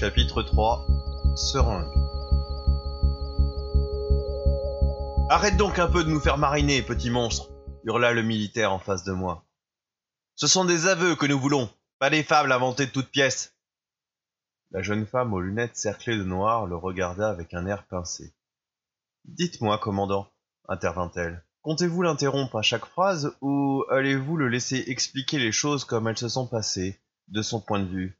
Chapitre 3 Seringue Arrête donc un peu de nous faire mariner, petit monstre hurla le militaire en face de moi. Ce sont des aveux que nous voulons, pas des fables inventées de toutes pièces. La jeune femme aux lunettes cerclées de noir le regarda avec un air pincé. Dites-moi, commandant, intervint-elle, comptez-vous l'interrompre à chaque phrase ou allez-vous le laisser expliquer les choses comme elles se sont passées, de son point de vue?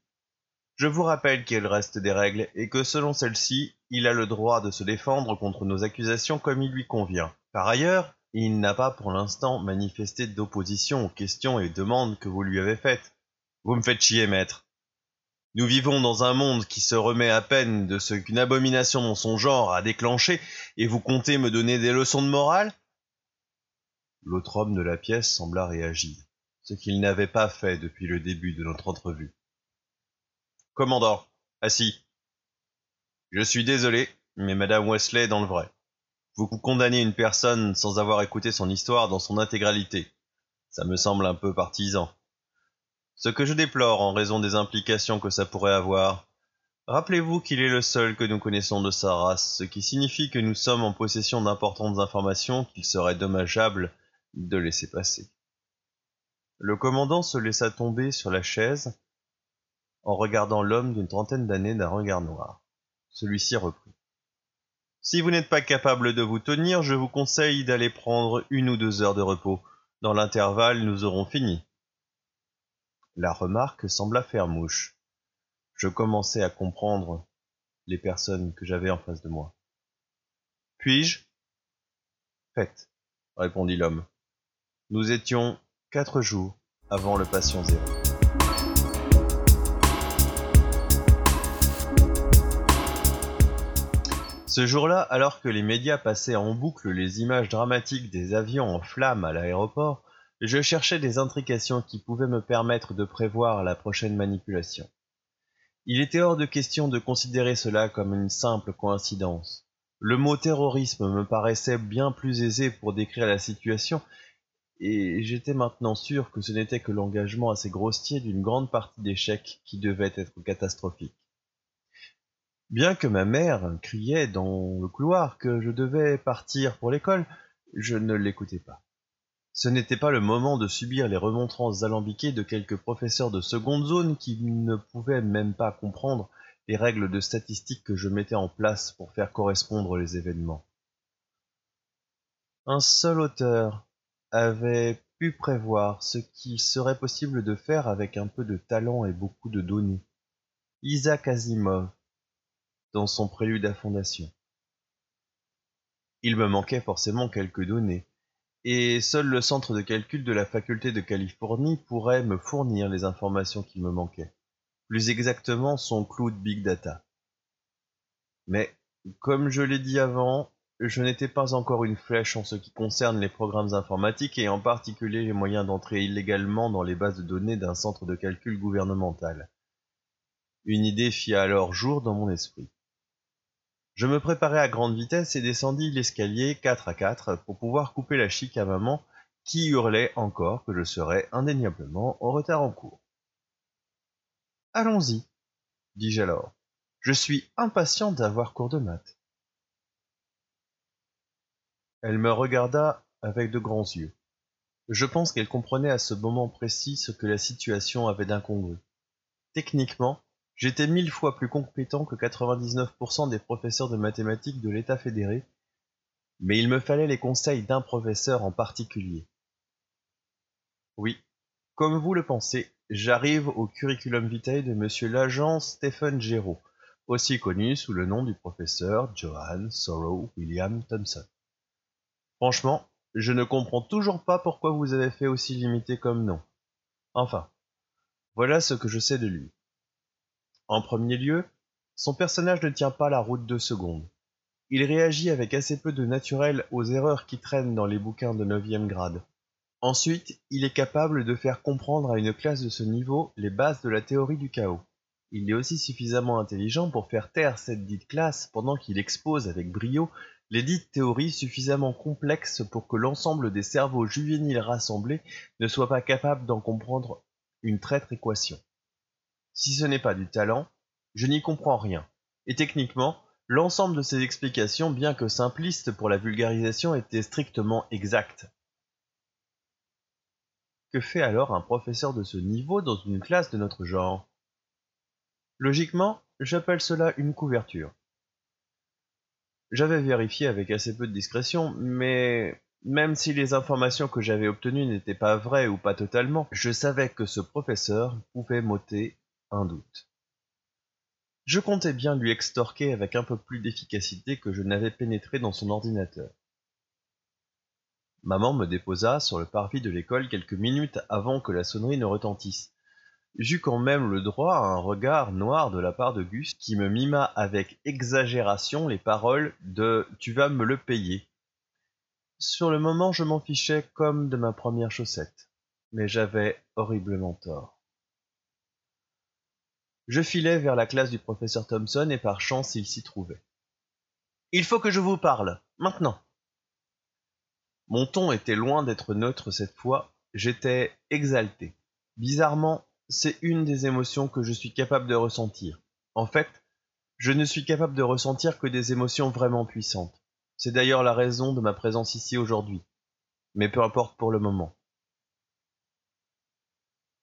Je vous rappelle qu'il reste des règles et que selon celles-ci, il a le droit de se défendre contre nos accusations comme il lui convient. Par ailleurs, il n'a pas pour l'instant manifesté d'opposition aux questions et demandes que vous lui avez faites. Vous me faites chier, maître. Nous vivons dans un monde qui se remet à peine de ce qu'une abomination dans son genre a déclenché, et vous comptez me donner des leçons de morale? L'autre homme de la pièce sembla réagir, ce qu'il n'avait pas fait depuis le début de notre entrevue. Commandant, assis. Je suis désolé, mais Madame Wesley est dans le vrai. Vous condamnez une personne sans avoir écouté son histoire dans son intégralité. Ça me semble un peu partisan. Ce que je déplore en raison des implications que ça pourrait avoir. Rappelez-vous qu'il est le seul que nous connaissons de sa race, ce qui signifie que nous sommes en possession d'importantes informations qu'il serait dommageable de laisser passer. Le commandant se laissa tomber sur la chaise en regardant l'homme d'une trentaine d'années d'un regard noir. Celui-ci reprit. Si vous n'êtes pas capable de vous tenir, je vous conseille d'aller prendre une ou deux heures de repos. Dans l'intervalle, nous aurons fini. La remarque sembla faire mouche. Je commençais à comprendre les personnes que j'avais en face de moi. Puis-je? Faites, répondit l'homme. Nous étions quatre jours avant le patient zéro. Ce jour-là, alors que les médias passaient en boucle les images dramatiques des avions en flammes à l'aéroport, je cherchais des intrications qui pouvaient me permettre de prévoir la prochaine manipulation. Il était hors de question de considérer cela comme une simple coïncidence. Le mot terrorisme me paraissait bien plus aisé pour décrire la situation, et j'étais maintenant sûr que ce n'était que l'engagement assez grossier d'une grande partie d'échecs qui devait être catastrophique. Bien que ma mère criait dans le couloir que je devais partir pour l'école, je ne l'écoutais pas. Ce n'était pas le moment de subir les remontrances alambiquées de quelques professeurs de seconde zone qui ne pouvaient même pas comprendre les règles de statistique que je mettais en place pour faire correspondre les événements. Un seul auteur avait pu prévoir ce qu'il serait possible de faire avec un peu de talent et beaucoup de données. Isaac Asimov, dans son prélude à fondation. Il me manquait forcément quelques données, et seul le centre de calcul de la faculté de Californie pourrait me fournir les informations qui me manquaient, plus exactement son cloud Big Data. Mais, comme je l'ai dit avant, je n'étais pas encore une flèche en ce qui concerne les programmes informatiques et en particulier les moyens d'entrer illégalement dans les bases de données d'un centre de calcul gouvernemental. Une idée fit alors jour dans mon esprit. Je me préparai à grande vitesse et descendis l'escalier quatre à quatre pour pouvoir couper la chic à maman qui hurlait encore que je serais indéniablement en retard en cours. Allons-y, dis-je alors. Je suis impatient d'avoir cours de maths. Elle me regarda avec de grands yeux. Je pense qu'elle comprenait à ce moment précis ce que la situation avait d'incongru. Techniquement, J'étais mille fois plus compétent que 99% des professeurs de mathématiques de l'État fédéré, mais il me fallait les conseils d'un professeur en particulier. Oui, comme vous le pensez, j'arrive au curriculum vitae de monsieur l'agent Stephen Géraud, aussi connu sous le nom du professeur Johann Sorrow William Thompson. Franchement, je ne comprends toujours pas pourquoi vous avez fait aussi limité comme nom. Enfin, voilà ce que je sais de lui. En premier lieu, son personnage ne tient pas la route deux secondes. Il réagit avec assez peu de naturel aux erreurs qui traînent dans les bouquins de neuvième grade. Ensuite, il est capable de faire comprendre à une classe de ce niveau les bases de la théorie du chaos. Il est aussi suffisamment intelligent pour faire taire cette dite classe pendant qu'il expose avec brio les dites théories suffisamment complexes pour que l'ensemble des cerveaux juvéniles rassemblés ne soient pas capables d'en comprendre une traître équation. Si ce n'est pas du talent, Je n'y comprends rien. Et techniquement, l'ensemble de ces explications, bien que simplistes pour la vulgarisation, était strictement exact. Que fait alors un professeur de ce niveau dans une classe de notre genre? Logiquement, j'appelle cela une couverture. J'avais vérifié avec assez peu de discrétion, mais même si les informations que j'avais obtenues n'étaient pas vraies ou pas totalement, je savais que ce professeur pouvait m'ôter un doute. Je comptais bien lui extorquer avec un peu plus d'efficacité que je n'avais pénétré dans son ordinateur. Maman me déposa sur le parvis de l'école quelques minutes avant que la sonnerie ne retentisse, J'eus quand même le droit à un regard noir de la part de Gus qui me mima avec exagération les paroles de Tu vas me le payer. Sur le moment, je m'en fichais comme de ma première chaussette, mais j'avais horriblement tort. Je filai vers la classe du professeur Thompson et par chance il s'y trouvait. Il faut que je vous parle, maintenant. Mon ton était loin d'être neutre cette fois, j'étais exalté. Bizarrement, c'est une des émotions que je suis capable de ressentir. En fait, je ne suis capable de ressentir que des émotions vraiment puissantes. C'est d'ailleurs la raison de ma présence ici aujourd'hui. Mais peu importe pour le moment.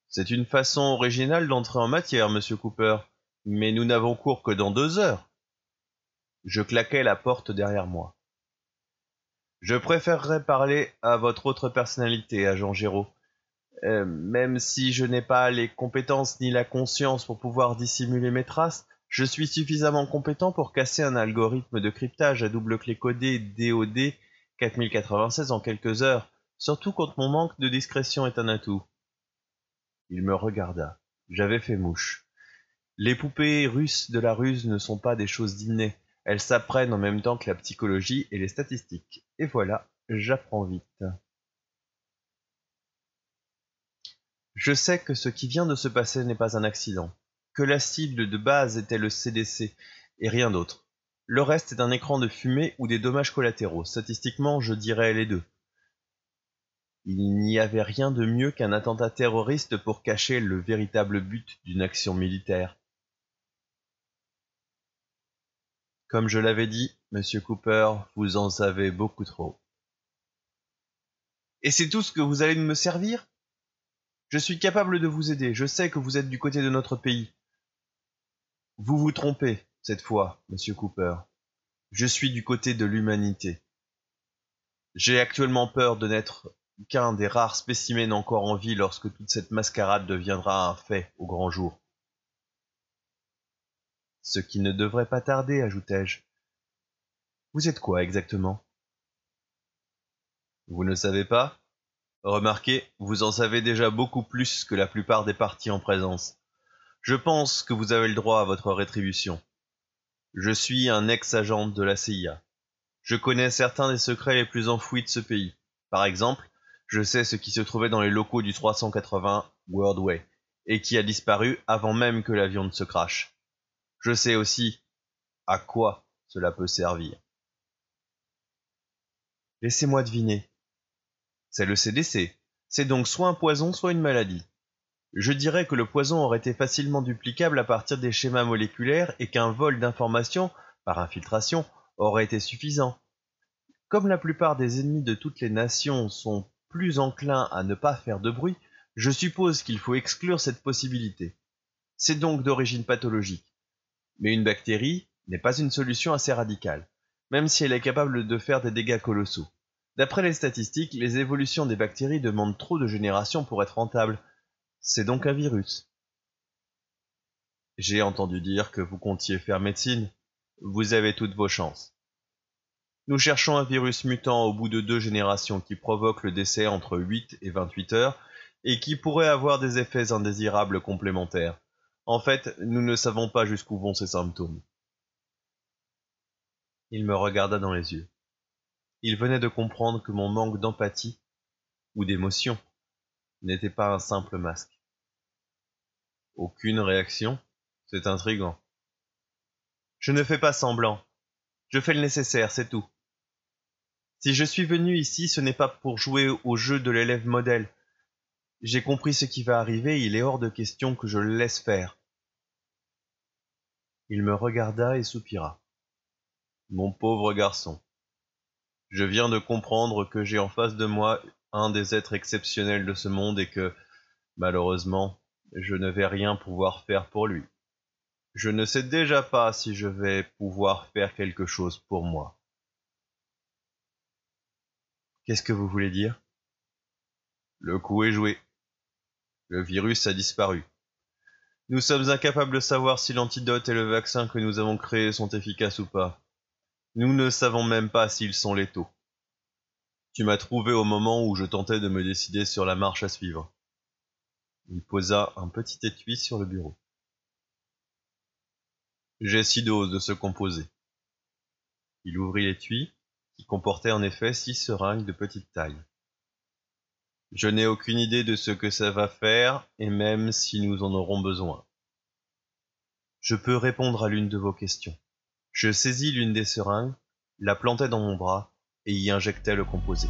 C'est une façon originale d'entrer en matière, monsieur Cooper, mais nous n'avons cours que dans deux heures. Je claquai la porte derrière moi. Je préférerais parler à votre autre personnalité, agent Géraud, euh, même si je n'ai pas les compétences ni la conscience pour pouvoir dissimuler mes traces, je suis suffisamment compétent pour casser un algorithme de cryptage à double clé codée DOD 4096 en quelques heures, surtout quand mon manque de discrétion est un atout. Il me regarda. J'avais fait mouche. Les poupées russes de la ruse ne sont pas des choses d'innées. Elles s'apprennent en même temps que la psychologie et les statistiques. Et voilà, j'apprends vite. Je sais que ce qui vient de se passer n'est pas un accident, que la cible de base était le CDC et rien d'autre. Le reste est un écran de fumée ou des dommages collatéraux. Statistiquement, je dirais les deux. Il n'y avait rien de mieux qu'un attentat terroriste pour cacher le véritable but d'une action militaire. Comme je l'avais dit, monsieur Cooper, vous en savez beaucoup trop. Et c'est tout ce que vous allez me servir? Je suis capable de vous aider, je sais que vous êtes du côté de notre pays. Vous vous trompez, cette fois, monsieur Cooper. Je suis du côté de l'humanité. J'ai actuellement peur de n'être qu'un des rares spécimens encore en vie lorsque toute cette mascarade deviendra un fait au grand jour. Ce qui ne devrait pas tarder, ajoutai-je. Vous êtes quoi exactement? Vous ne savez pas? Remarquez, vous en savez déjà beaucoup plus que la plupart des partis en présence. Je pense que vous avez le droit à votre rétribution. Je suis un ex-agent de la CIA. Je connais certains des secrets les plus enfouis de ce pays. Par exemple, je sais ce qui se trouvait dans les locaux du 380 Worldway et qui a disparu avant même que l'avion ne se crache. Je sais aussi à quoi cela peut servir. Laissez-moi deviner. C'est le CDC. C'est donc soit un poison, soit une maladie. Je dirais que le poison aurait été facilement duplicable à partir des schémas moléculaires et qu'un vol d'informations, par infiltration, aurait été suffisant. Comme la plupart des ennemis de toutes les nations sont plus enclins à ne pas faire de bruit, je suppose qu'il faut exclure cette possibilité. C'est donc d'origine pathologique. Mais une bactérie n'est pas une solution assez radicale, même si elle est capable de faire des dégâts colossaux. D'après les statistiques, les évolutions des bactéries demandent trop de générations pour être rentables. C'est donc un virus. J'ai entendu dire que vous comptiez faire médecine. Vous avez toutes vos chances. Nous cherchons un virus mutant au bout de deux générations qui provoque le décès entre 8 et 28 heures et qui pourrait avoir des effets indésirables complémentaires. En fait, nous ne savons pas jusqu'où vont ces symptômes. Il me regarda dans les yeux. Il venait de comprendre que mon manque d'empathie ou d'émotion n'était pas un simple masque. Aucune réaction C'est intrigant. Je ne fais pas semblant. Je fais le nécessaire, c'est tout. Si je suis venu ici, ce n'est pas pour jouer au jeu de l'élève modèle. J'ai compris ce qui va arriver, il est hors de question que je le laisse faire. Il me regarda et soupira. Mon pauvre garçon, je viens de comprendre que j'ai en face de moi un des êtres exceptionnels de ce monde et que, malheureusement, je ne vais rien pouvoir faire pour lui. Je ne sais déjà pas si je vais pouvoir faire quelque chose pour moi. Qu'est-ce que vous voulez dire? Le coup est joué. Le virus a disparu. Nous sommes incapables de savoir si l'antidote et le vaccin que nous avons créés sont efficaces ou pas. Nous ne savons même pas s'ils sont létaux. Tu m'as trouvé au moment où je tentais de me décider sur la marche à suivre. Il posa un petit étui sur le bureau. J'ai six doses de ce composé. Il ouvrit l'étui, qui comportait en effet six seringues de petite taille. Je n'ai aucune idée de ce que ça va faire, et même si nous en aurons besoin. Je peux répondre à l'une de vos questions. Je saisis l'une des seringues, la plantai dans mon bras et y injectai le composé.